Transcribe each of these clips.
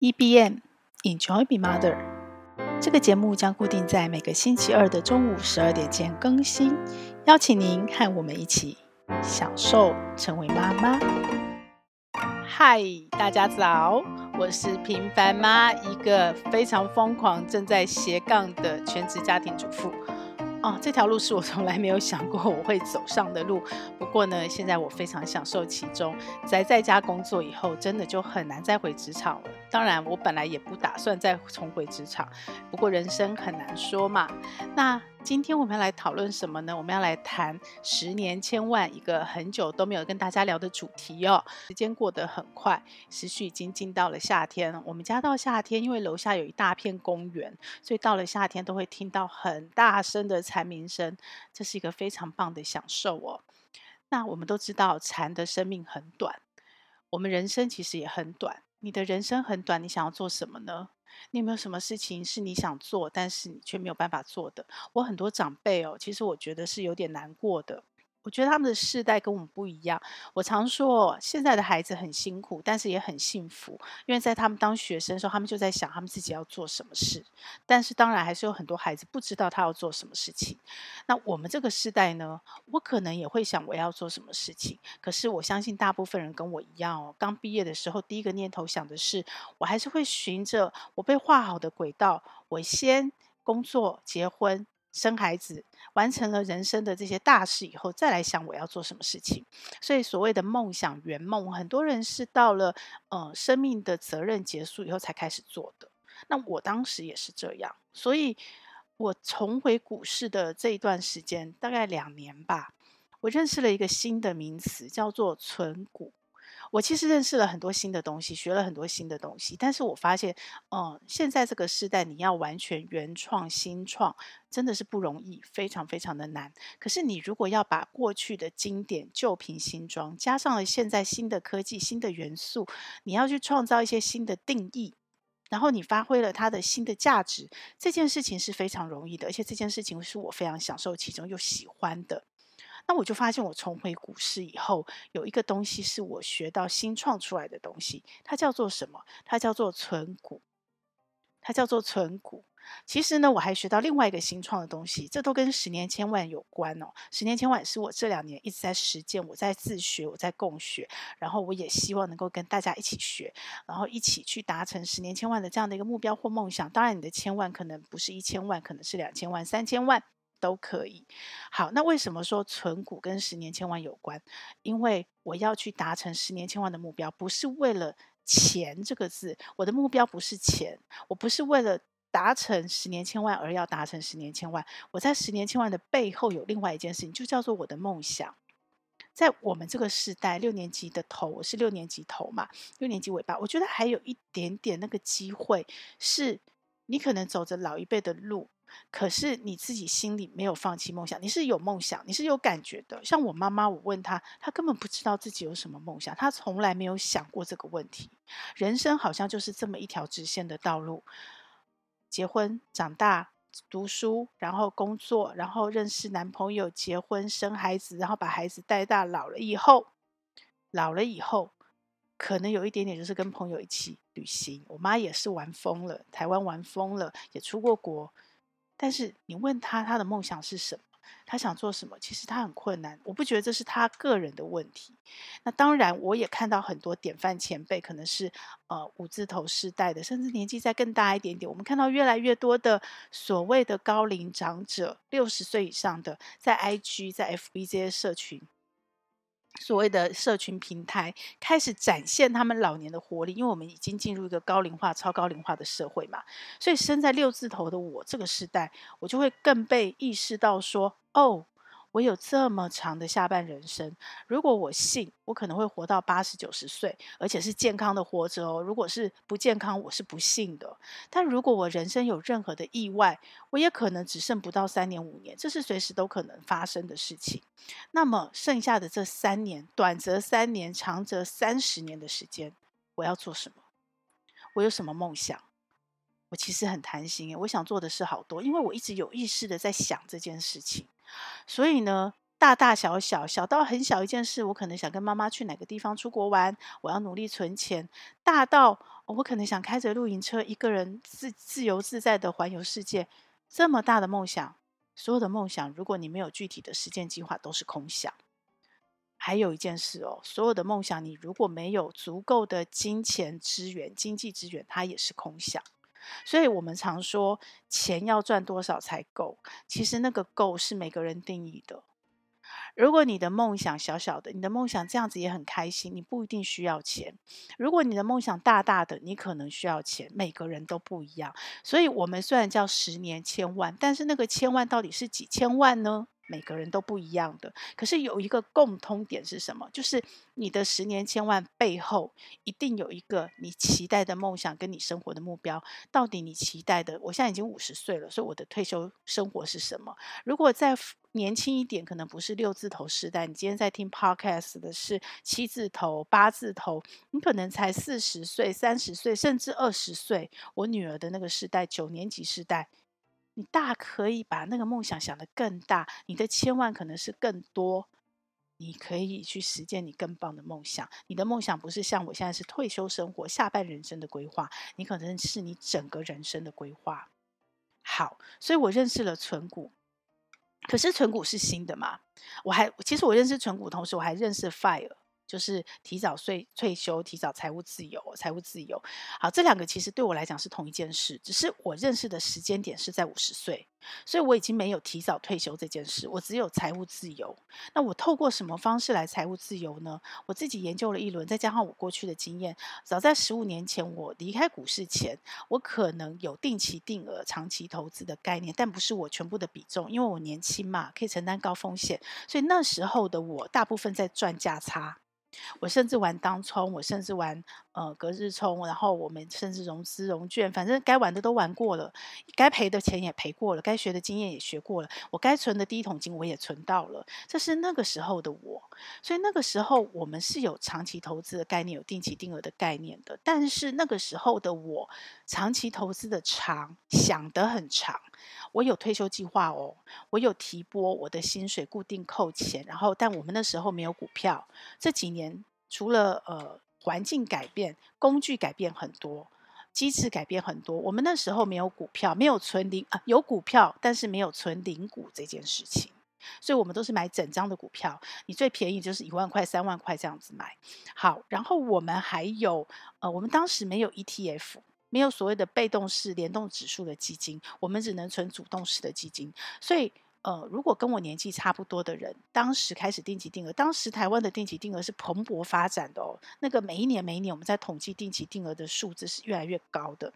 EBM Enjoy Be Mother，这个节目将固定在每个星期二的中午十二点前更新，邀请您和我们一起享受成为妈妈。嗨，大家早，我是平凡妈，一个非常疯狂、正在斜杠的全职家庭主妇。哦，这条路是我从来没有想过我会走上的路。不过呢，现在我非常享受其中。宅在家工作以后，真的就很难再回职场了。当然，我本来也不打算再重回职场。不过人生很难说嘛。那今天我们要来讨论什么呢？我们要来谈十年千万，一个很久都没有跟大家聊的主题哦。时间过得很快，时序已经进到了夏天。我们家到夏天，因为楼下有一大片公园，所以到了夏天都会听到很大声的蝉鸣声，这是一个非常棒的享受哦。那我们都知道，蝉的生命很短，我们人生其实也很短。你的人生很短，你想要做什么呢？你有没有什么事情是你想做，但是你却没有办法做的？我很多长辈哦，其实我觉得是有点难过的。我觉得他们的世代跟我们不一样。我常说，现在的孩子很辛苦，但是也很幸福，因为在他们当学生的时候，他们就在想他们自己要做什么事。但是当然还是有很多孩子不知道他要做什么事情。那我们这个世代呢，我可能也会想我要做什么事情。可是我相信大部分人跟我一样哦，刚毕业的时候第一个念头想的是，我还是会循着我被画好的轨道，我先工作、结婚。生孩子，完成了人生的这些大事以后，再来想我要做什么事情。所以所谓的梦想圆梦，很多人是到了呃生命的责任结束以后才开始做的。那我当时也是这样，所以我重回股市的这一段时间，大概两年吧，我认识了一个新的名词，叫做存股。我其实认识了很多新的东西，学了很多新的东西，但是我发现，嗯，现在这个时代，你要完全原创新创，真的是不容易，非常非常的难。可是你如果要把过去的经典旧瓶新装，加上了现在新的科技、新的元素，你要去创造一些新的定义，然后你发挥了它的新的价值，这件事情是非常容易的，而且这件事情是我非常享受其中又喜欢的。那我就发现，我重回股市以后，有一个东西是我学到新创出来的东西，它叫做什么？它叫做存股。它叫做存股。其实呢，我还学到另外一个新创的东西，这都跟十年千万有关哦。十年千万是我这两年一直在实践，我在自学，我在共学，然后我也希望能够跟大家一起学，然后一起去达成十年千万的这样的一个目标或梦想。当然，你的千万可能不是一千万，可能是两千万、三千万。都可以。好，那为什么说存股跟十年千万有关？因为我要去达成十年千万的目标，不是为了钱这个字。我的目标不是钱，我不是为了达成十年千万而要达成十年千万。我在十年千万的背后有另外一件事情，就叫做我的梦想。在我们这个时代，六年级的头，我是六年级头嘛，六年级尾巴，我觉得还有一点点那个机会，是你可能走着老一辈的路。可是你自己心里没有放弃梦想，你是有梦想，你是有感觉的。像我妈妈，我问她，她根本不知道自己有什么梦想，她从来没有想过这个问题。人生好像就是这么一条直线的道路：结婚、长大、读书，然后工作，然后认识男朋友、结婚、生孩子，然后把孩子带大。老了以后，老了以后，可能有一点点就是跟朋友一起旅行。我妈也是玩疯了，台湾玩疯了，也出过国。但是你问他他的梦想是什么？他想做什么？其实他很困难。我不觉得这是他个人的问题。那当然，我也看到很多典范前辈，可能是呃五字头世代的，甚至年纪再更大一点点。我们看到越来越多的所谓的高龄长者，六十岁以上的，在 IG、在 FB 这些社群。所谓的社群平台开始展现他们老年的活力，因为我们已经进入一个高龄化、超高龄化的社会嘛，所以生在六字头的我这个时代，我就会更被意识到说，哦。我有这么长的下半人生，如果我信，我可能会活到八十九十岁，而且是健康的活着哦。如果是不健康，我是不信的。但如果我人生有任何的意外，我也可能只剩不到三年五年，这是随时都可能发生的事情。那么剩下的这三年，短则三年，长则三十年的时间，我要做什么？我有什么梦想？我其实很贪心，我想做的事好多，因为我一直有意识的在想这件事情。所以呢，大大小小，小到很小一件事，我可能想跟妈妈去哪个地方出国玩，我要努力存钱；大到我可能想开着露营车，一个人自自由自在的环游世界。这么大的梦想，所有的梦想，如果你没有具体的实践计划，都是空想。还有一件事哦，所有的梦想，你如果没有足够的金钱资源、经济资源，它也是空想。所以我们常说，钱要赚多少才够？其实那个够是每个人定义的。如果你的梦想小小的，你的梦想这样子也很开心，你不一定需要钱。如果你的梦想大大的，你可能需要钱。每个人都不一样，所以我们虽然叫十年千万，但是那个千万到底是几千万呢？每个人都不一样的，可是有一个共通点是什么？就是你的十年千万背后一定有一个你期待的梦想跟你生活的目标。到底你期待的？我现在已经五十岁了，所以我的退休生活是什么？如果再年轻一点，可能不是六字头时代。你今天在听 Podcast 的是七字头、八字头，你可能才四十岁、三十岁，甚至二十岁。我女儿的那个时代，九年级时代。你大可以把那个梦想想得更大，你的千万可能是更多，你可以去实践你更棒的梦想。你的梦想不是像我现在是退休生活、下半人生的规划，你可能是你整个人生的规划。好，所以我认识了存股，可是存股是新的嘛？我还其实我认识存股，同时我还认识 FIRE。就是提早退退休，提早财务自由，财务自由。好，这两个其实对我来讲是同一件事，只是我认识的时间点是在五十岁，所以我已经没有提早退休这件事，我只有财务自由。那我透过什么方式来财务自由呢？我自己研究了一轮，再加上我过去的经验，早在十五年前我离开股市前，我可能有定期定额、长期投资的概念，但不是我全部的比重，因为我年轻嘛，可以承担高风险，所以那时候的我大部分在赚价差。我甚至玩当冲，我甚至玩呃隔日冲，然后我们甚至融资融券，反正该玩的都玩过了，该赔的钱也赔过了，该学的经验也学过了，我该存的第一桶金我也存到了，这是那个时候的我。所以那个时候我们是有长期投资的概念，有定期定额的概念的。但是那个时候的我，长期投资的长想得很长，我有退休计划哦，我有提拨我的薪水固定扣钱，然后但我们那时候没有股票，这几年。除了呃环境改变，工具改变很多，机制改变很多。我们那时候没有股票，没有存零啊，有股票，但是没有存零股这件事情，所以我们都是买整张的股票。你最便宜就是一万块、三万块这样子买。好，然后我们还有呃，我们当时没有 ETF，没有所谓的被动式联动指数的基金，我们只能存主动式的基金，所以。呃，如果跟我年纪差不多的人，当时开始定期定额，当时台湾的定期定额是蓬勃发展的哦。那个每一年每一年我们在统计定期定额的数字是越来越高的，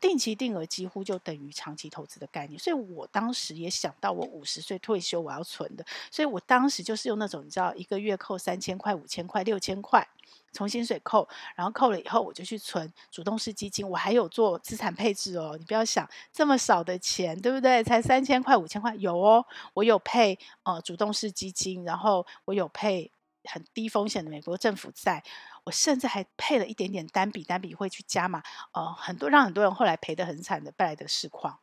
定期定额几乎就等于长期投资的概念。所以我当时也想到，我五十岁退休我要存的，所以我当时就是用那种你知道，一个月扣三千块、五千块、六千块。从薪水扣，然后扣了以后，我就去存主动式基金。我还有做资产配置哦。你不要想这么少的钱，对不对？才三千块、五千块，有哦。我有配呃主动式基金，然后我有配很低风险的美国政府债。我甚至还配了一点点单笔，单笔会去加码。呃，很多让很多人后来赔得很惨的败来的市况。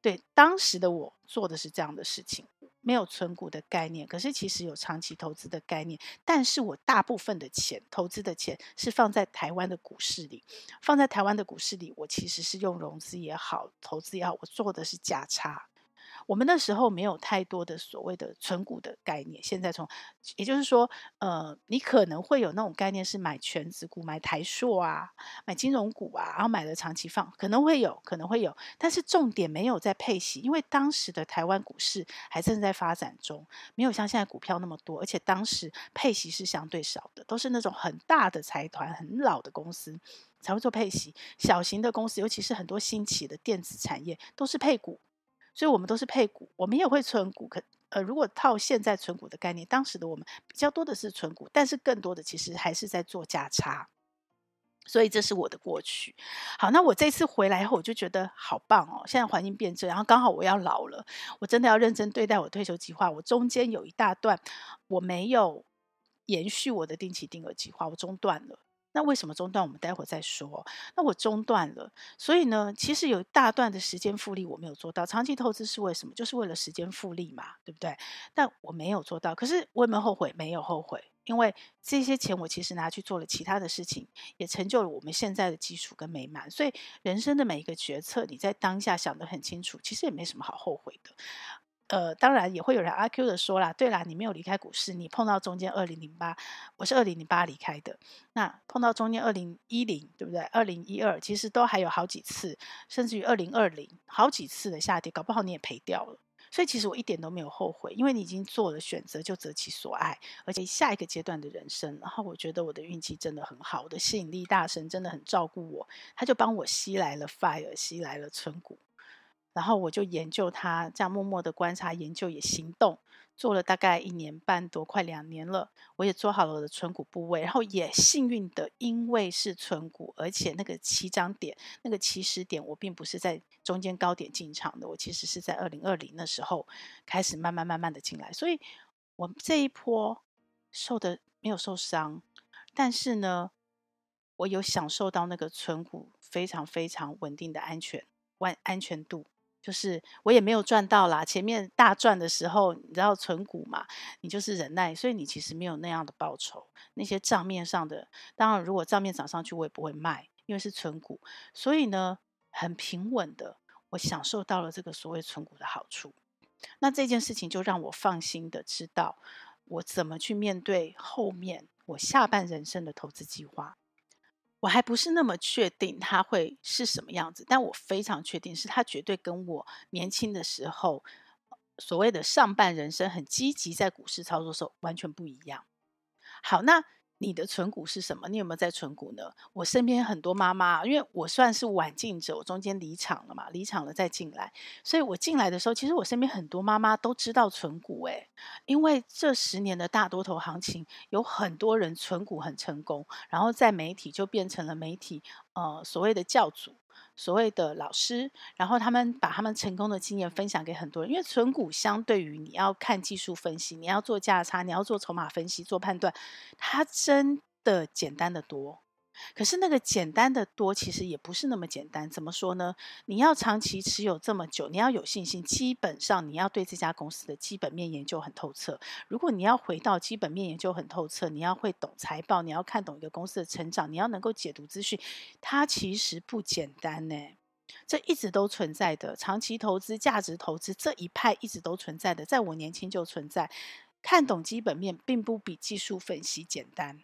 对，当时的我做的是这样的事情。没有存股的概念，可是其实有长期投资的概念。但是我大部分的钱投资的钱是放在台湾的股市里，放在台湾的股市里，我其实是用融资也好，投资也好，我做的是价差。我们那时候没有太多的所谓的存股的概念。现在从，也就是说，呃，你可能会有那种概念是买全值股，买台硕啊，买金融股啊，然后买了长期放，可能会有，可能会有。但是重点没有在配息，因为当时的台湾股市还正在发展中，没有像现在股票那么多，而且当时配息是相对少的，都是那种很大的财团、很老的公司才会做配息，小型的公司，尤其是很多新起的电子产业，都是配股。所以，我们都是配股，我们也会存股。可呃，如果套现在存股的概念，当时的我们比较多的是存股，但是更多的其实还是在做价差。所以，这是我的过去。好，那我这次回来后，我就觉得好棒哦！现在环境变正，然后刚好我要老了，我真的要认真对待我退休计划。我中间有一大段我没有延续我的定期定额计划，我中断了。那为什么中断？我们待会儿再说。那我中断了，所以呢，其实有大段的时间复利我没有做到。长期投资是为什么？就是为了时间复利嘛，对不对？但我没有做到。可是我有没有后悔？没有后悔。因为这些钱我其实拿去做了其他的事情，也成就了我们现在的基础跟美满。所以人生的每一个决策，你在当下想得很清楚，其实也没什么好后悔的。呃，当然也会有人阿 Q 的说啦，对啦，你没有离开股市，你碰到中间二零零八，我是二零零八离开的，那碰到中间二零一零，对不对？二零一二其实都还有好几次，甚至于二零二零好几次的下跌，搞不好你也赔掉了。所以其实我一点都没有后悔，因为你已经做了选择，就择其所爱，而且下一个阶段的人生，然后我觉得我的运气真的很好，我的吸引力大神真的很照顾我，他就帮我吸来了 fire，吸来了存股。然后我就研究它，这样默默的观察、研究也行动，做了大概一年半多，快两年了。我也做好了我的存股部位，然后也幸运的，因为是存股，而且那个起涨点、那个起始点，我并不是在中间高点进场的，我其实是在二零二零的时候开始慢慢慢慢的进来，所以我这一波受的没有受伤，但是呢，我有享受到那个存股非常非常稳定的安全、安安全度。就是我也没有赚到啦，前面大赚的时候，你知道存股嘛，你就是忍耐，所以你其实没有那样的报酬。那些账面上的，当然如果账面涨上去，我也不会卖，因为是存股，所以呢，很平稳的，我享受到了这个所谓存股的好处。那这件事情就让我放心的知道，我怎么去面对后面我下半人生的投资计划。我还不是那么确定他会是什么样子，但我非常确定是他绝对跟我年轻的时候所谓的上半人生很积极在股市操作时候完全不一样。好，那。你的存股是什么？你有没有在存股呢？我身边很多妈妈，因为我算是晚进者，我中间离场了嘛，离场了再进来，所以我进来的时候，其实我身边很多妈妈都知道存股，诶，因为这十年的大多头行情，有很多人存股很成功，然后在媒体就变成了媒体，呃，所谓的教主。所谓的老师，然后他们把他们成功的经验分享给很多人。因为存股相对于你要看技术分析，你要做价差，你要做筹码分析、做判断，它真的简单的多。可是那个简单的多，其实也不是那么简单。怎么说呢？你要长期持有这么久，你要有信心。基本上你要对这家公司的基本面研究很透彻。如果你要回到基本面研究很透彻，你要会懂财报，你要看懂一个公司的成长，你要能够解读资讯，它其实不简单呢。这一直都存在的长期投资、价值投资这一派一直都存在的，在我年轻就存在。看懂基本面并不比技术分析简单。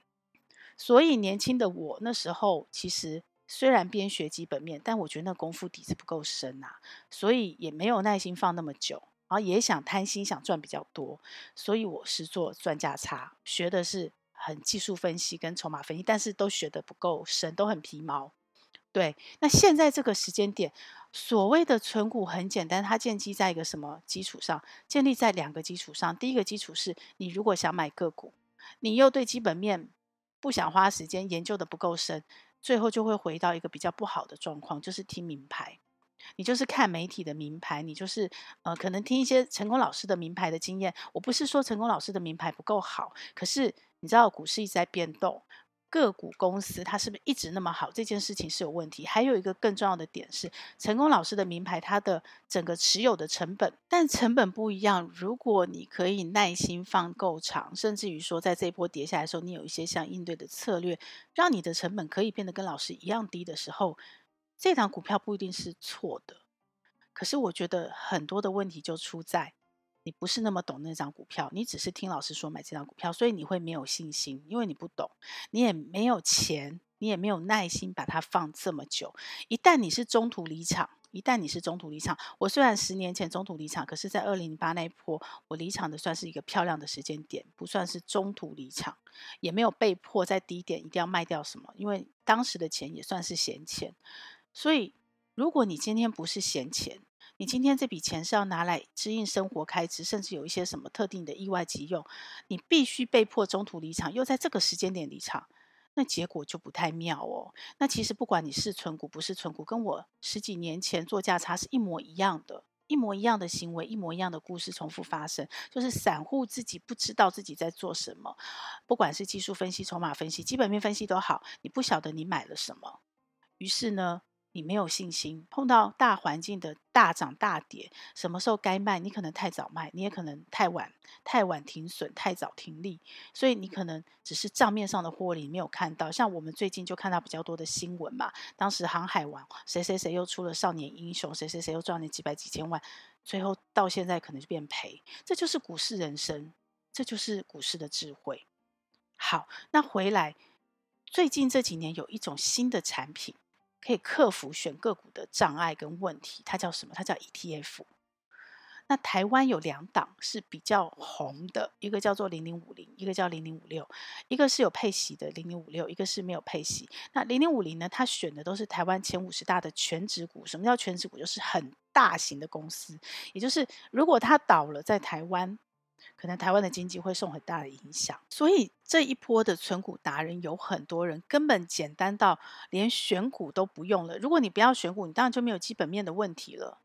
所以年轻的我那时候，其实虽然边学基本面，但我觉得那功夫底子不够深啊，所以也没有耐心放那么久，然后也想贪心，想赚比较多，所以我是做赚价差，学的是很技术分析跟筹码分析，但是都学得不够深，都很皮毛。对，那现在这个时间点，所谓的存股很简单，它建基在一个什么基础上？建立在两个基础上，第一个基础是你如果想买个股，你又对基本面。不想花时间研究的不够深，最后就会回到一个比较不好的状况，就是听名牌。你就是看媒体的名牌，你就是呃，可能听一些成功老师的名牌的经验。我不是说成功老师的名牌不够好，可是你知道股市一直在变动。个股公司它是不是一直那么好？这件事情是有问题。还有一个更重要的点是，成功老师的名牌，它的整个持有的成本，但成本不一样。如果你可以耐心放够长，甚至于说在这一波跌下来的时候，你有一些像应对的策略，让你的成本可以变得跟老师一样低的时候，这档股票不一定是错的。可是我觉得很多的问题就出在。你不是那么懂那张股票，你只是听老师说买这张股票，所以你会没有信心，因为你不懂，你也没有钱，你也没有耐心把它放这么久。一旦你是中途离场，一旦你是中途离场，我虽然十年前中途离场，可是在二零零八那一波，我离场的算是一个漂亮的时间点，不算是中途离场，也没有被迫在低点一定要卖掉什么，因为当时的钱也算是闲钱。所以，如果你今天不是闲钱，你今天这笔钱是要拿来支应生活开支，甚至有一些什么特定的意外急用，你必须被迫中途离场，又在这个时间点离场，那结果就不太妙哦。那其实不管你是存股不是存股，跟我十几年前做价差是一模一样的，一模一样的行为，一模一样的故事重复发生，就是散户自己不知道自己在做什么，不管是技术分析、筹码分析、基本面分析都好，你不晓得你买了什么，于是呢，你没有信心，碰到大环境的大涨大跌，什么时候该卖，你可能太早卖，你也可能太晚太晚停损，太早停利，所以你可能只是账面上的获利没有看到。像我们最近就看到比较多的新闻嘛，当时航海王谁谁谁又出了少年英雄，谁谁谁又赚了几百几千万，最后到现在可能就变赔。这就是股市人生，这就是股市的智慧。好，那回来，最近这几年有一种新的产品。可以克服选个股的障碍跟问题，它叫什么？它叫 ETF。那台湾有两档是比较红的，一个叫做零零五零，一个叫零零五六，一个是有配息的零零五六，一个是没有配息。那零零五零呢？它选的都是台湾前五十大的全值股。什么叫全值股？就是很大型的公司，也就是如果它倒了，在台湾。可能台湾的经济会受很大的影响，所以这一波的存股达人有很多人根本简单到连选股都不用了。如果你不要选股，你当然就没有基本面的问题了，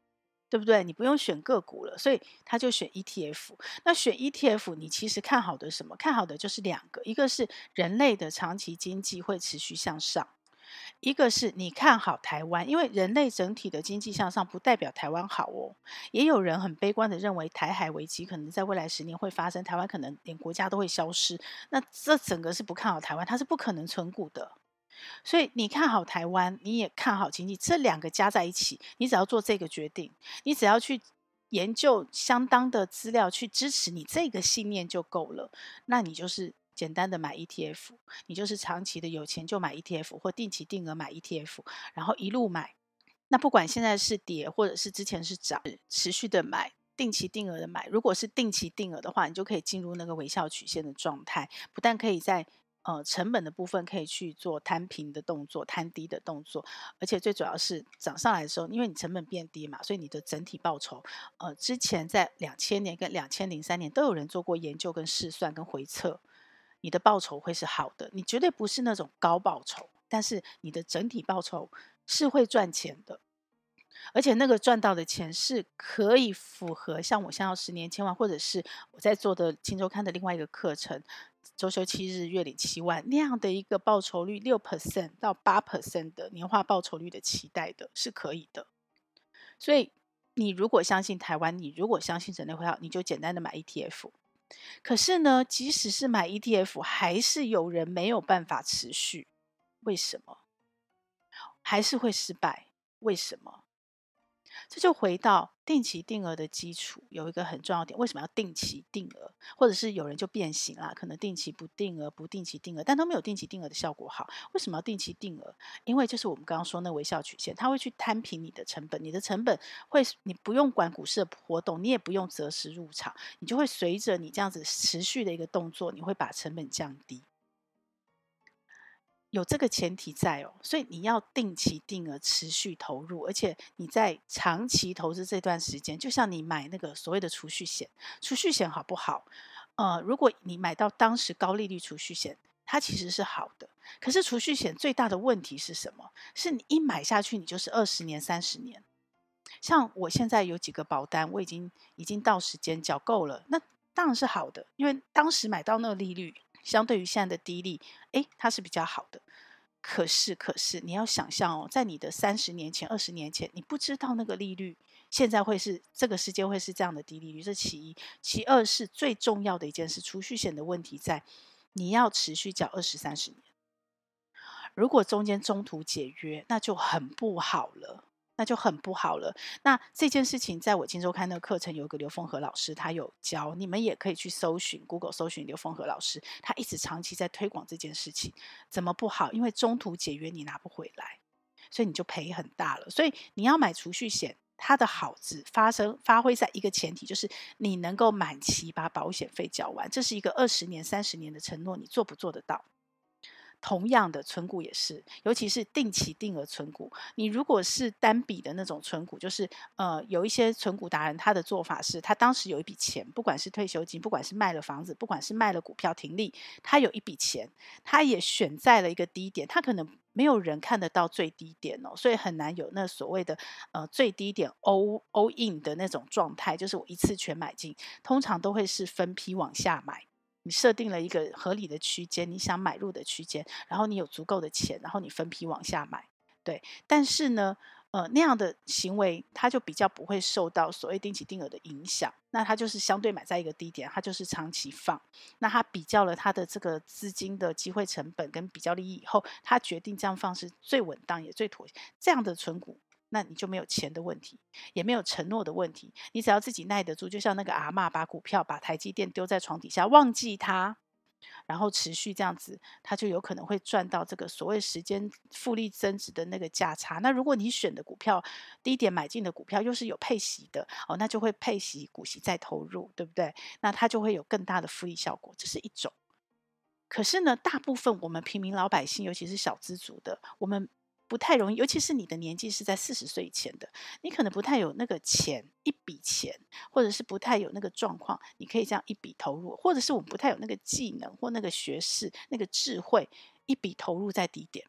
对不对？你不用选个股了，所以他就选 ETF。那选 ETF，你其实看好的什么？看好的就是两个，一个是人类的长期经济会持续向上。一个是你看好台湾，因为人类整体的经济向上不代表台湾好哦。也有人很悲观的认为台海危机可能在未来十年会发生，台湾可能连国家都会消失。那这整个是不看好台湾，它是不可能存股的。所以你看好台湾，你也看好经济，这两个加在一起，你只要做这个决定，你只要去研究相当的资料去支持你这个信念就够了。那你就是。简单的买 ETF，你就是长期的有钱就买 ETF 或定期定额买 ETF，然后一路买。那不管现在是跌或者是之前是涨，持续的买，定期定额的买。如果是定期定额的话，你就可以进入那个微笑曲线的状态，不但可以在呃成本的部分可以去做摊平的动作、摊低的动作，而且最主要是涨上来的时候，因为你成本变低嘛，所以你的整体报酬，呃，之前在两千年跟两千零三年都有人做过研究跟试算跟回测。你的报酬会是好的，你绝对不是那种高报酬，但是你的整体报酬是会赚钱的，而且那个赚到的钱是可以符合像我想要十年千万，或者是我在做的《青周刊》的另外一个课程，周休七日月领七万那样的一个报酬率六 percent 到八 percent 的年化报酬率的期待的，是可以的。所以你如果相信台湾，你如果相信人类会好，你就简单的买 ETF。可是呢，即使是买 ETF，还是有人没有办法持续。为什么？还是会失败？为什么？这就回到定期定额的基础，有一个很重要点，为什么要定期定额？或者是有人就变形了，可能定期不定额，不定期定额，但都没有定期定额的效果好。为什么要定期定额？因为就是我们刚刚说那微笑曲线，它会去摊平你的成本，你的成本会，你不用管股市的波动，你也不用择时入场，你就会随着你这样子持续的一个动作，你会把成本降低。有这个前提在哦，所以你要定期定额持续投入，而且你在长期投资这段时间，就像你买那个所谓的储蓄险，储蓄险好不好？呃，如果你买到当时高利率储蓄险，它其实是好的。可是储蓄险最大的问题是什么？是你一买下去，你就是二十年、三十年。像我现在有几个保单，我已经已经到时间缴够了，那当然是好的，因为当时买到那个利率。相对于现在的低利，诶，它是比较好的。可是，可是你要想象哦，在你的三十年前、二十年前，你不知道那个利率现在会是这个世界会是这样的低利率。这其一，其二是最重要的一件事，储蓄险的问题在你要持续缴二十三十年。如果中间中途解约，那就很不好了。那就很不好了。那这件事情，在我今周刊的课程，有个刘凤和老师，他有教，你们也可以去搜寻 Google 搜寻刘凤和老师，他一直长期在推广这件事情。怎么不好？因为中途解约你拿不回来，所以你就赔很大了。所以你要买储蓄险，它的好字发生发挥在一个前提，就是你能够满期把保险费缴完，这是一个二十年、三十年的承诺，你做不做得到？同样的存股也是，尤其是定期定额存股。你如果是单笔的那种存股，就是呃，有一些存股达人，他的做法是他当时有一笔钱，不管是退休金，不管是卖了房子，不管是卖了股票停利，他有一笔钱，他也选在了一个低点，他可能没有人看得到最低点哦，所以很难有那所谓的呃最低点 all all in 的那种状态，就是我一次全买进，通常都会是分批往下买。你设定了一个合理的区间，你想买入的区间，然后你有足够的钱，然后你分批往下买，对。但是呢，呃，那样的行为，它就比较不会受到所谓定期定额的影响。那它就是相对买在一个低点，它就是长期放。那它比较了它的这个资金的机会成本跟比较利益以后，它决定这样放是最稳当也最妥。这样的存股，那你就没有钱的问题，也没有承诺的问题。你只要自己耐得住，就像那个阿嬷把股票把台积电丢在床底下，忘记它。然后持续这样子，它就有可能会赚到这个所谓时间复利增值的那个价差。那如果你选的股票低点买进的股票又是有配息的哦，那就会配息股息再投入，对不对？那它就会有更大的复利效果。这是一种。可是呢，大部分我们平民老百姓，尤其是小资族的，我们。不太容易，尤其是你的年纪是在四十岁以前的，你可能不太有那个钱，一笔钱，或者是不太有那个状况，你可以这样一笔投入，或者是我们不太有那个技能或那个学识、那个智慧，一笔投入在低点。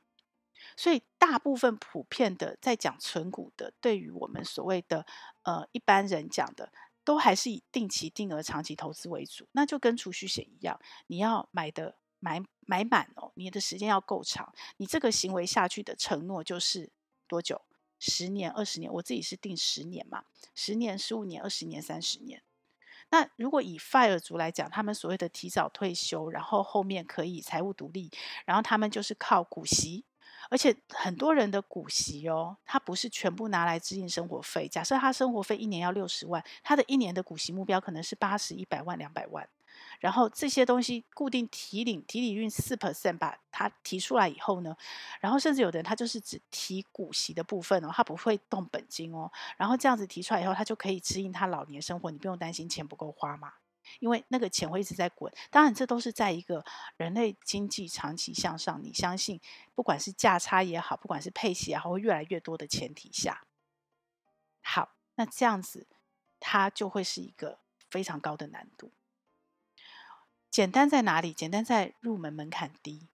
所以，大部分普遍的在讲存股的，对于我们所谓的呃一般人讲的，都还是以定期定额长期投资为主，那就跟储蓄险一样，你要买的。买买满哦，你的时间要够长，你这个行为下去的承诺就是多久？十年、二十年？我自己是定十年嘛，十年、十五年、二十年、三十年。那如果以 FIRE 族来讲，他们所谓的提早退休，然后后面可以财务独立，然后他们就是靠股息，而且很多人的股息哦，他不是全部拿来支应生活费。假设他生活费一年要六十万，他的一年的股息目标可能是八十、一百万、两百万。然后这些东西固定提领，提领运四 percent，把它提出来以后呢，然后甚至有的人他就是只提股息的部分哦，他不会动本金哦。然后这样子提出来以后，他就可以指引他老年生活，你不用担心钱不够花嘛，因为那个钱会一直在滚。当然，这都是在一个人类经济长期向上，你相信不管是价差也好，不管是配息也好，会越来越多的前提下。好，那这样子它就会是一个非常高的难度。简单在哪里？简单在入门门槛低。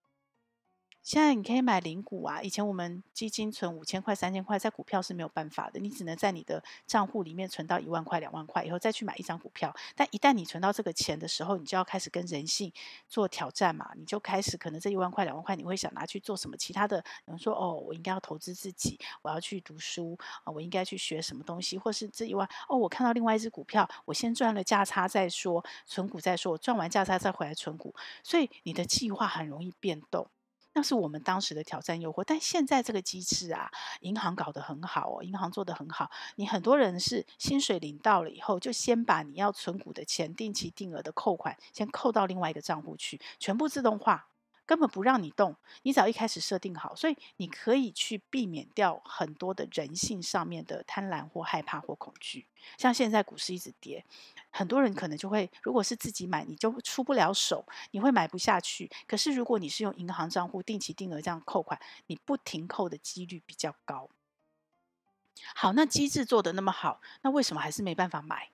现在你可以买零股啊！以前我们基金存五千块、三千块，在股票是没有办法的，你只能在你的账户里面存到一万块、两万块以后再去买一张股票。但一旦你存到这个钱的时候，你就要开始跟人性做挑战嘛！你就开始可能这一万块、两万块，你会想拿去做什么其他的？比如说：“哦，我应该要投资自己，我要去读书啊，我应该去学什么东西？”或是这一万哦，我看到另外一只股票，我先赚了价差再说，存股再说，我赚完价差再回来存股。所以你的计划很容易变动。那是我们当时的挑战诱惑，但现在这个机制啊，银行搞得很好哦，银行做得很好。你很多人是薪水领到了以后，就先把你要存股的钱、定期定额的扣款，先扣到另外一个账户去，全部自动化。根本不让你动，你只要一开始设定好，所以你可以去避免掉很多的人性上面的贪婪或害怕或恐惧。像现在股市一直跌，很多人可能就会，如果是自己买，你就出不了手，你会买不下去。可是如果你是用银行账户定期定额这样扣款，你不停扣的几率比较高。好，那机制做得那么好，那为什么还是没办法买？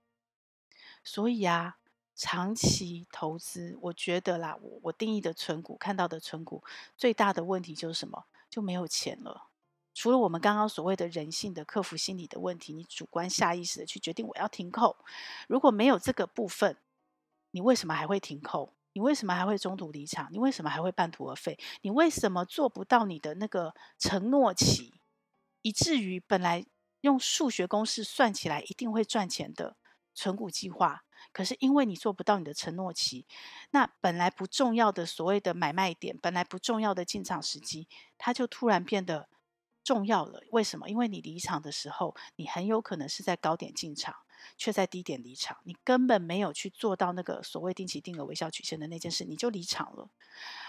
所以啊。长期投资，我觉得啦，我我定义的存股，看到的存股最大的问题就是什么？就没有钱了。除了我们刚刚所谓的人性的克服心理的问题，你主观下意识的去决定我要停扣。如果没有这个部分，你为什么还会停扣？你为什么还会中途离场？你为什么还会半途而废？你为什么做不到你的那个承诺期？以至于本来用数学公式算起来一定会赚钱的存股计划。可是因为你做不到你的承诺期，那本来不重要的所谓的买卖点，本来不重要的进场时机，它就突然变得重要了。为什么？因为你离场的时候，你很有可能是在高点进场，却在低点离场，你根本没有去做到那个所谓定期定额微笑曲线的那件事，你就离场了。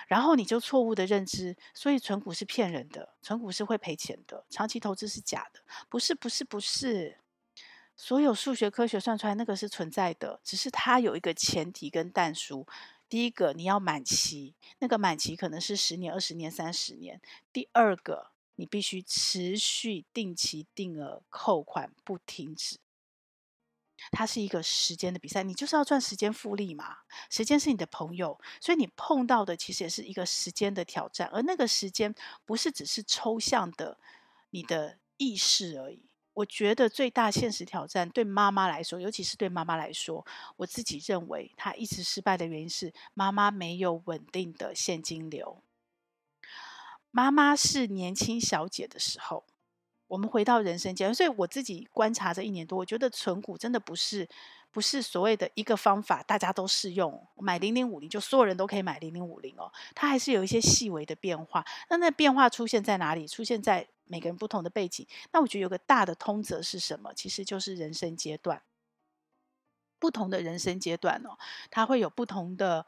然后你就错误的认知，所以存股是骗人的，存股是会赔钱的，长期投资是假的，不是，不是，不是。所有数学科学算出来那个是存在的，只是它有一个前提跟但书。第一个，你要满期，那个满期可能是十年、二十年、三十年。第二个，你必须持续定期定额扣款不停止。它是一个时间的比赛，你就是要赚时间复利嘛。时间是你的朋友，所以你碰到的其实也是一个时间的挑战，而那个时间不是只是抽象的你的意识而已。我觉得最大现实挑战对妈妈来说，尤其是对妈妈来说，我自己认为她一直失败的原因是妈妈没有稳定的现金流。妈妈是年轻小姐的时候，我们回到人生阶段，所以我自己观察这一年多，我觉得存股真的不是不是所谓的一个方法，大家都适用。买零零五零就所有人都可以买零零五零哦，它还是有一些细微的变化。那那变化出现在哪里？出现在每个人不同的背景。那我觉得有个大的通则是什么？其实就是人生阶段，不同的人生阶段哦，它会有不同的。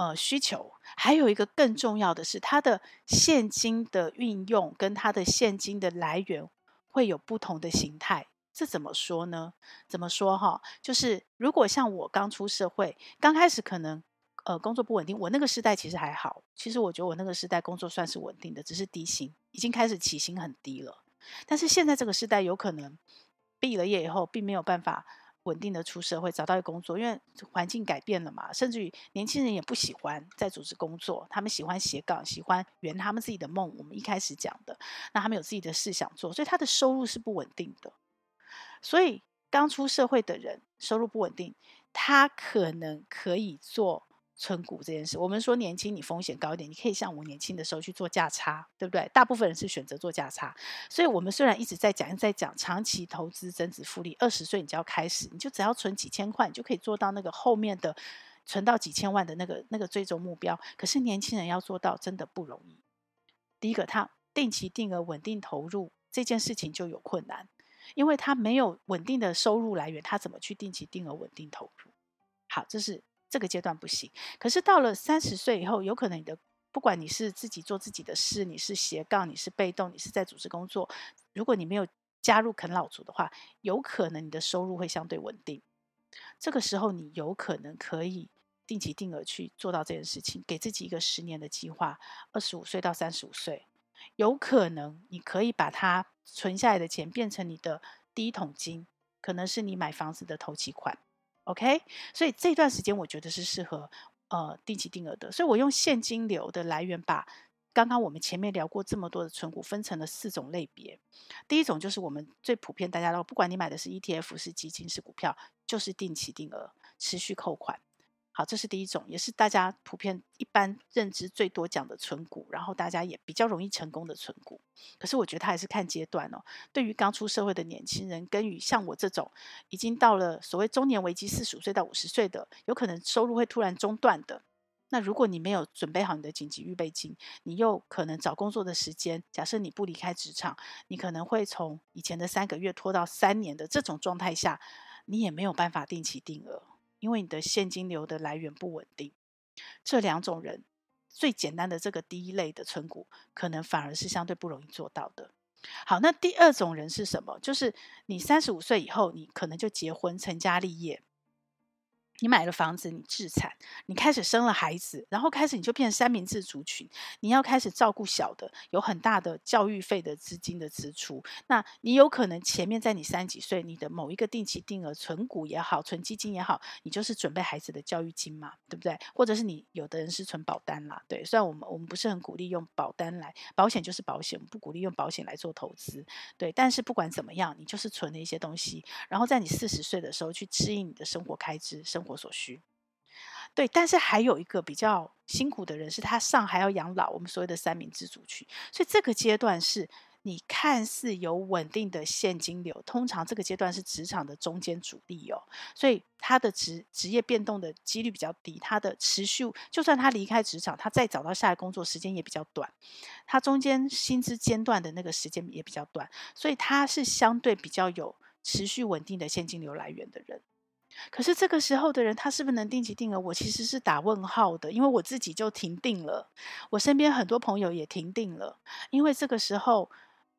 呃，需求还有一个更重要的是，它的现金的运用跟它的现金的来源会有不同的形态。这怎么说呢？怎么说哈？就是如果像我刚出社会，刚开始可能呃工作不稳定，我那个时代其实还好。其实我觉得我那个时代工作算是稳定的，只是低薪，已经开始起薪很低了。但是现在这个时代有可能毕了业以后，并没有办法。稳定的出社会，找到一个工作，因为环境改变了嘛，甚至于年轻人也不喜欢在组织工作，他们喜欢斜杠，喜欢圆他们自己的梦。我们一开始讲的，那他们有自己的事想做，所以他的收入是不稳定的。所以刚出社会的人收入不稳定，他可能可以做。存股这件事，我们说年轻你风险高一点，你可以像我年轻的时候去做价差，对不对？大部分人是选择做价差，所以我们虽然一直在讲，在讲长期投资增值复利，二十岁你就要开始，你就只要存几千块，你就可以做到那个后面的存到几千万的那个那个最终目标。可是年轻人要做到真的不容易。第一个，他定期定额稳定投入这件事情就有困难，因为他没有稳定的收入来源，他怎么去定期定额稳定投入？好，这是。这个阶段不行，可是到了三十岁以后，有可能你的不管你是自己做自己的事，你是斜杠，你是被动，你是在组织工作，如果你没有加入啃老族的话，有可能你的收入会相对稳定。这个时候，你有可能可以定期定额去做到这件事情，给自己一个十年的计划。二十五岁到三十五岁，有可能你可以把它存下来的钱变成你的第一桶金，可能是你买房子的头期款。OK，所以这段时间我觉得是适合呃定期定额的，所以我用现金流的来源把刚刚我们前面聊过这么多的存股分成了四种类别。第一种就是我们最普遍大家都不管你买的是 ETF 是基金是股票，就是定期定额持续扣款。好，这是第一种，也是大家普遍一般认知最多讲的存股，然后大家也比较容易成功的存股。可是我觉得它还是看阶段哦。对于刚出社会的年轻人，跟与像我这种已经到了所谓中年危机，四十五岁到五十岁的，有可能收入会突然中断的。那如果你没有准备好你的紧急预备金，你又可能找工作的时间，假设你不离开职场，你可能会从以前的三个月拖到三年的这种状态下，你也没有办法定期定额。因为你的现金流的来源不稳定，这两种人最简单的这个第一类的存股，可能反而是相对不容易做到的。好，那第二种人是什么？就是你三十五岁以后，你可能就结婚成家立业。你买了房子，你置产，你开始生了孩子，然后开始你就变成三明治族群，你要开始照顾小的，有很大的教育费的资金的支出。那你有可能前面在你三几岁，你的某一个定期定额存股也好，存基金也好，你就是准备孩子的教育金嘛，对不对？或者是你有的人是存保单啦，对。虽然我们我们不是很鼓励用保单来，保险就是保险，不鼓励用保险来做投资，对。但是不管怎么样，你就是存了一些东西，然后在你四十岁的时候去支应你的生活开支，生活所需，对，但是还有一个比较辛苦的人，是他上还要养老，我们所谓的三明治族群。所以这个阶段是你看似有稳定的现金流，通常这个阶段是职场的中间主力哦，所以他的职职业变动的几率比较低，他的持续，就算他离开职场，他再找到下一工作时间也比较短，他中间薪资间断的那个时间也比较短，所以他是相对比较有持续稳定的现金流来源的人。可是这个时候的人，他是不是能定期定额？我其实是打问号的，因为我自己就停定了，我身边很多朋友也停定了。因为这个时候，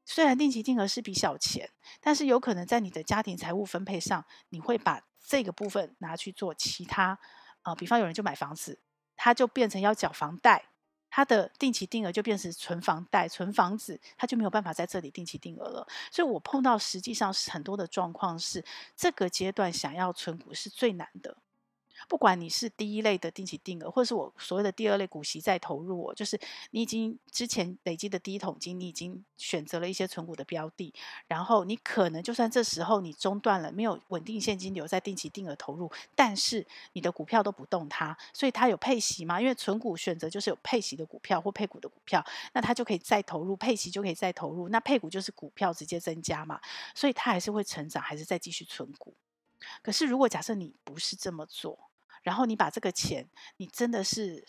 虽然定期定额是笔小钱，但是有可能在你的家庭财务分配上，你会把这个部分拿去做其他，呃，比方有人就买房子，他就变成要缴房贷。他的定期定额就变成存房贷、存房子，他就没有办法在这里定期定额了。所以我碰到实际上是很多的状况是，这个阶段想要存股是最难的。不管你是第一类的定期定额，或者是我所谓的第二类股息再投入，我就是你已经之前累积的第一桶金，你已经选择了一些存股的标的，然后你可能就算这时候你中断了，没有稳定现金流在定期定额投入，但是你的股票都不动它，所以它有配息吗？因为存股选择就是有配息的股票或配股的股票，那它就可以再投入，配息就可以再投入，那配股就是股票直接增加嘛，所以它还是会成长，还是再继续存股。可是如果假设你不是这么做，然后你把这个钱，你真的是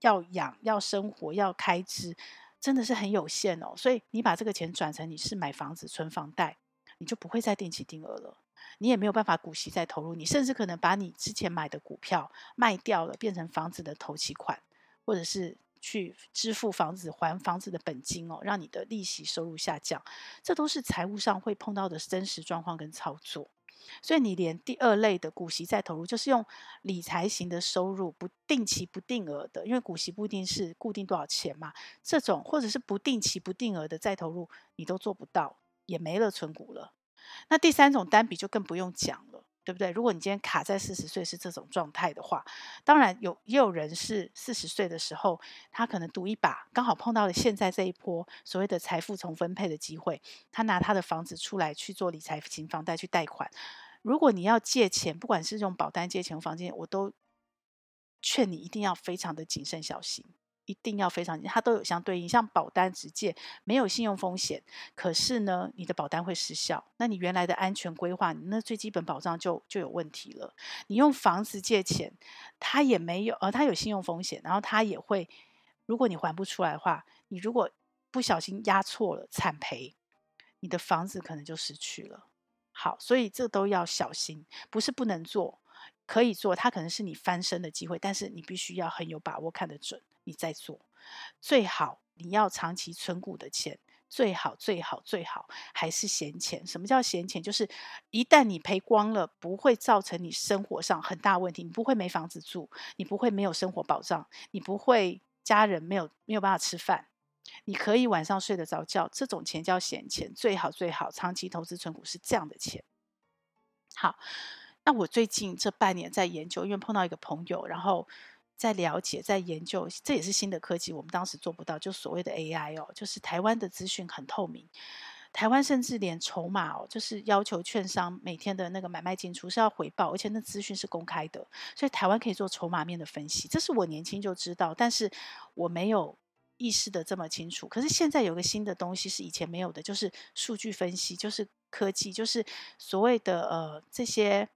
要养、要生活、要开支，真的是很有限哦。所以你把这个钱转成你是买房子、存房贷，你就不会再定期定额了。你也没有办法股息再投入，你甚至可能把你之前买的股票卖掉了，变成房子的头期款，或者是去支付房子还房子的本金哦，让你的利息收入下降。这都是财务上会碰到的真实状况跟操作。所以你连第二类的股息再投入，就是用理财型的收入，不定期不定额的，因为股息不一定是固定多少钱嘛，这种或者是不定期不定额的再投入，你都做不到，也没了存股了。那第三种单笔就更不用讲，对不对？如果你今天卡在四十岁是这种状态的话，当然有也有人是四十岁的时候，他可能赌一把，刚好碰到了现在这一波所谓的财富重分配的机会，他拿他的房子出来去做理财型房贷去贷款。如果你要借钱，不管是用保单借钱、房借钱，我都劝你一定要非常的谨慎小心。一定要非常，它都有相对应，像保单直借没有信用风险，可是呢，你的保单会失效，那你原来的安全规划，你那最基本保障就就有问题了。你用房子借钱，它也没有，呃，它有信用风险，然后它也会，如果你还不出来的话，你如果不小心押错了，惨赔，你的房子可能就失去了。好，所以这都要小心，不是不能做，可以做，它可能是你翻身的机会，但是你必须要很有把握，看得准。你在做，最好你要长期存股的钱，最好最好最好还是闲钱。什么叫闲钱？就是一旦你赔光了，不会造成你生活上很大问题，你不会没房子住，你不会没有生活保障，你不会家人没有没有办法吃饭，你可以晚上睡得着觉，这种钱叫闲钱。最好最好长期投资存股是这样的钱。好，那我最近这半年在研究，因为碰到一个朋友，然后。在了解，在研究，这也是新的科技。我们当时做不到，就所谓的 AI 哦，就是台湾的资讯很透明。台湾甚至连筹码哦，就是要求券商每天的那个买卖进出是要回报，而且那资讯是公开的，所以台湾可以做筹码面的分析。这是我年轻就知道，但是我没有意识的这么清楚。可是现在有个新的东西是以前没有的，就是数据分析，就是科技，就是所谓的呃这些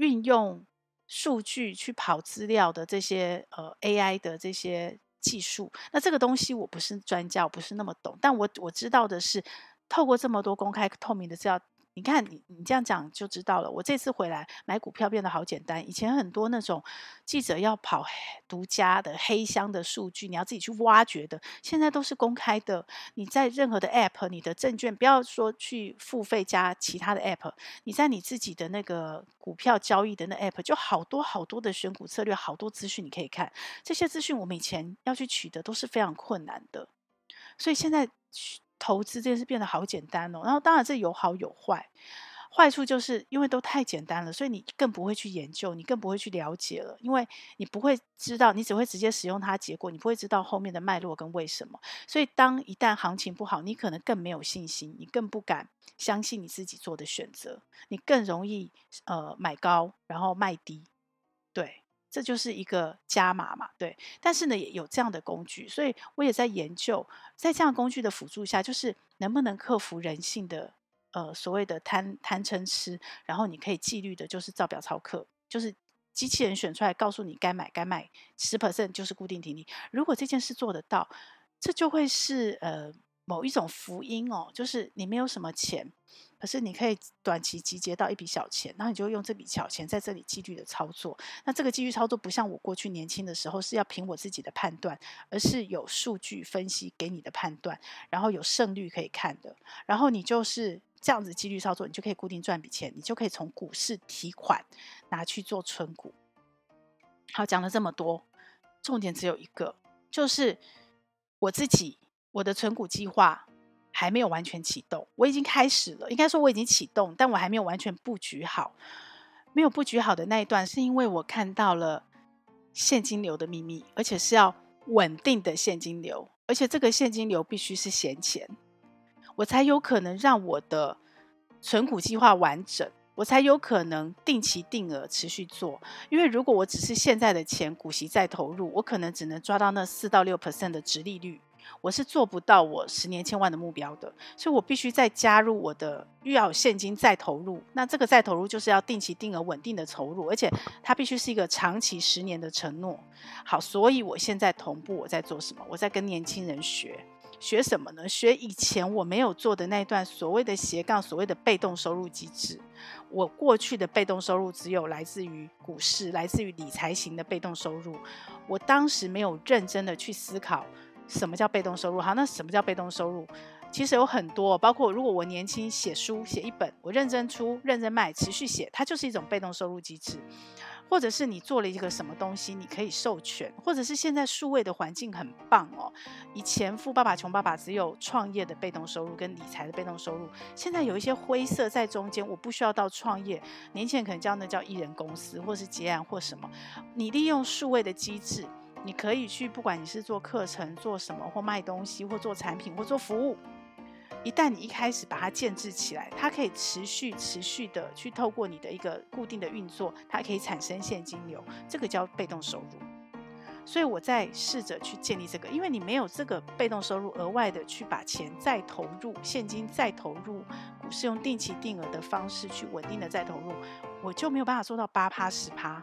运用。数据去跑资料的这些呃 AI 的这些技术，那这个东西我不是专家，我不是那么懂，但我我知道的是，透过这么多公开透明的资料。你看，你你这样讲就知道了。我这次回来买股票变得好简单。以前很多那种记者要跑独家的黑箱的数据，你要自己去挖掘的，现在都是公开的。你在任何的 App，你的证券不要说去付费加其他的 App，你在你自己的那个股票交易的那 App，就好多好多的选股策略，好多资讯你可以看。这些资讯我们以前要去取得都是非常困难的，所以现在。投资这件事变得好简单哦，然后当然这有好有坏，坏处就是因为都太简单了，所以你更不会去研究，你更不会去了解了，因为你不会知道，你只会直接使用它结果，你不会知道后面的脉络跟为什么。所以当一旦行情不好，你可能更没有信心，你更不敢相信你自己做的选择，你更容易呃买高然后卖低，对。这就是一个加码嘛，对。但是呢，也有这样的工具，所以我也在研究，在这样工具的辅助下，就是能不能克服人性的呃所谓的贪贪嗔痴，然后你可以纪律的，就是照表操课，就是机器人选出来告诉你该买该卖，十 percent 就是固定停利。如果这件事做得到，这就会是呃。某一种福音哦，就是你没有什么钱，可是你可以短期集结到一笔小钱，然后你就用这笔小钱在这里纪律的操作。那这个纪律操作不像我过去年轻的时候是要凭我自己的判断，而是有数据分析给你的判断，然后有胜率可以看的。然后你就是这样子几率操作，你就可以固定赚笔钱，你就可以从股市提款拿去做存股。好，讲了这么多，重点只有一个，就是我自己。我的存股计划还没有完全启动，我已经开始了。应该说我已经启动，但我还没有完全布局好。没有布局好的那一段，是因为我看到了现金流的秘密，而且是要稳定的现金流，而且这个现金流必须是闲钱，我才有可能让我的存股计划完整，我才有可能定期定额持续做。因为如果我只是现在的钱股息再投入，我可能只能抓到那四到六 percent 的殖利率。我是做不到我十年千万的目标的，所以我必须再加入我的，又要现金再投入。那这个再投入就是要定期定额稳定的投入，而且它必须是一个长期十年的承诺。好，所以我现在同步我在做什么？我在跟年轻人学，学什么呢？学以前我没有做的那段所谓的斜杠，所谓的被动收入机制。我过去的被动收入只有来自于股市，来自于理财型的被动收入。我当时没有认真的去思考。什么叫被动收入？好，那什么叫被动收入？其实有很多，包括如果我年轻写书写一本，我认真出、认真卖、持续写，它就是一种被动收入机制。或者是你做了一个什么东西，你可以授权，或者是现在数位的环境很棒哦。以前富爸爸穷爸爸只有创业的被动收入跟理财的被动收入，现在有一些灰色在中间，我不需要到创业，年轻人可能叫那叫艺人公司，或是结案或什么，你利用数位的机制。你可以去，不管你是做课程、做什么，或卖东西，或做产品，或做服务。一旦你一开始把它建置起来，它可以持续、持续的去透过你的一个固定的运作，它可以产生现金流，这个叫被动收入。所以我在试着去建立这个，因为你没有这个被动收入，额外的去把钱再投入，现金再投入，股市用定期定额的方式去稳定的再投入，我就没有办法做到八趴十趴。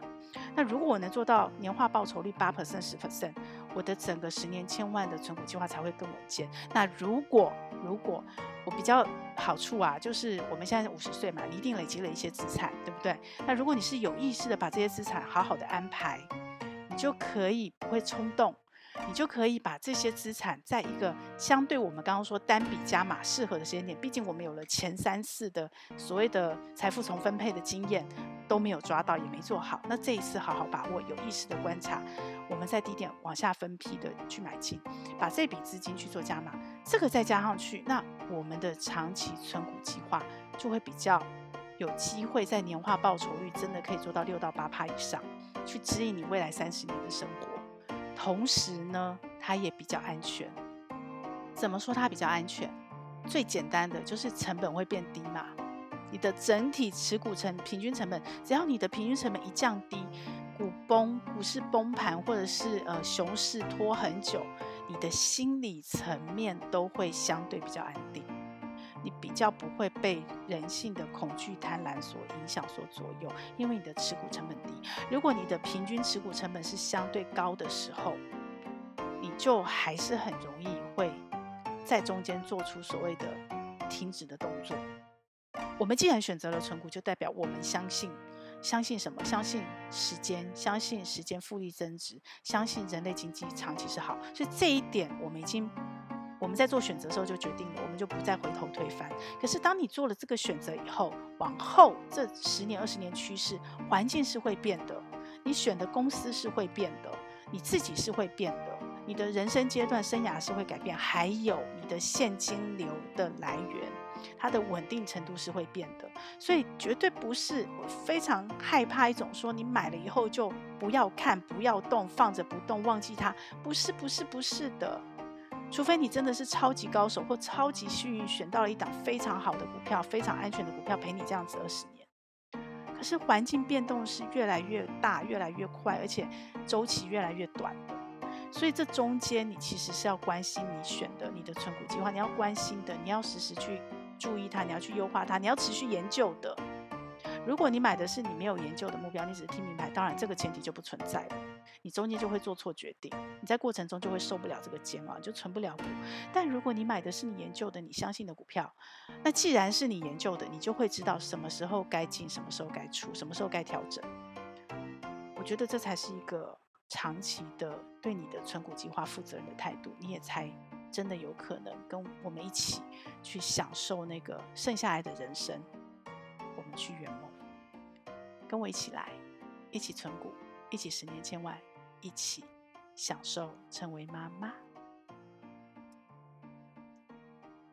那如果我能做到年化报酬率八 percent 十 percent，我的整个十年千万的存股计划才会更稳健。那如果如果我比较好处啊，就是我们现在五十岁嘛，你一定累积了一些资产，对不对？那如果你是有意识的把这些资产好好的安排，你就可以不会冲动。你就可以把这些资产在一个相对我们刚刚说单笔加码适合的时间点，毕竟我们有了前三次的所谓的财富重分配的经验都没有抓到，也没做好。那这一次好好把握，有意识的观察，我们在低点往下分批的去买进，把这笔资金去做加码，这个再加上去，那我们的长期存股计划就会比较有机会在年化报酬率真的可以做到六到八趴以上，去指引你未来三十年的生活。同时呢，它也比较安全。怎么说它比较安全？最简单的就是成本会变低嘛。你的整体持股成平均成本，只要你的平均成本一降低，股崩、股市崩盘，或者是呃熊市拖很久，你的心理层面都会相对比较安定。你比较不会被人性的恐惧、贪婪所影响、所左右，因为你的持股成本低。如果你的平均持股成本是相对高的时候，你就还是很容易会在中间做出所谓的停止的动作。我们既然选择了存股，就代表我们相信，相信什么？相信时间，相信时间复利增值，相信人类经济长期是好。所以这一点，我们已经。我们在做选择的时候就决定了，我们就不再回头推翻。可是当你做了这个选择以后，往后这十年、二十年趋势环境是会变的，你选的公司是会变的，你自己是会变的，你的人生阶段、生涯是会改变，还有你的现金流的来源，它的稳定程度是会变的。所以绝对不是我非常害怕一种说你买了以后就不要看、不要动、放着不动、忘记它，不是、不是、不是的。除非你真的是超级高手或超级幸运，选到了一档非常好的股票、非常安全的股票，陪你这样子二十年。可是环境变动是越来越大、越来越快，而且周期越来越短的。所以这中间你其实是要关心你选的你的存股计划，你要关心的，你要时时去注意它，你要去优化它，你要持续研究的。如果你买的是你没有研究的目标，你只是听名牌，当然这个前提就不存在了。你中间就会做错决定，你在过程中就会受不了这个煎熬，就存不了股。但如果你买的是你研究的、你相信的股票，那既然是你研究的，你就会知道什么时候该进，什么时候该出，什么时候该调整。我觉得这才是一个长期的对你的存股计划负责任的态度，你也才真的有可能跟我们一起去享受那个剩下来的人生。我们去圆梦，跟我一起来，一起存股，一起十年千万。一起享受成为妈妈。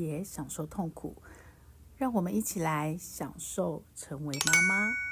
也享受痛苦，让我们一起来享受成为妈妈。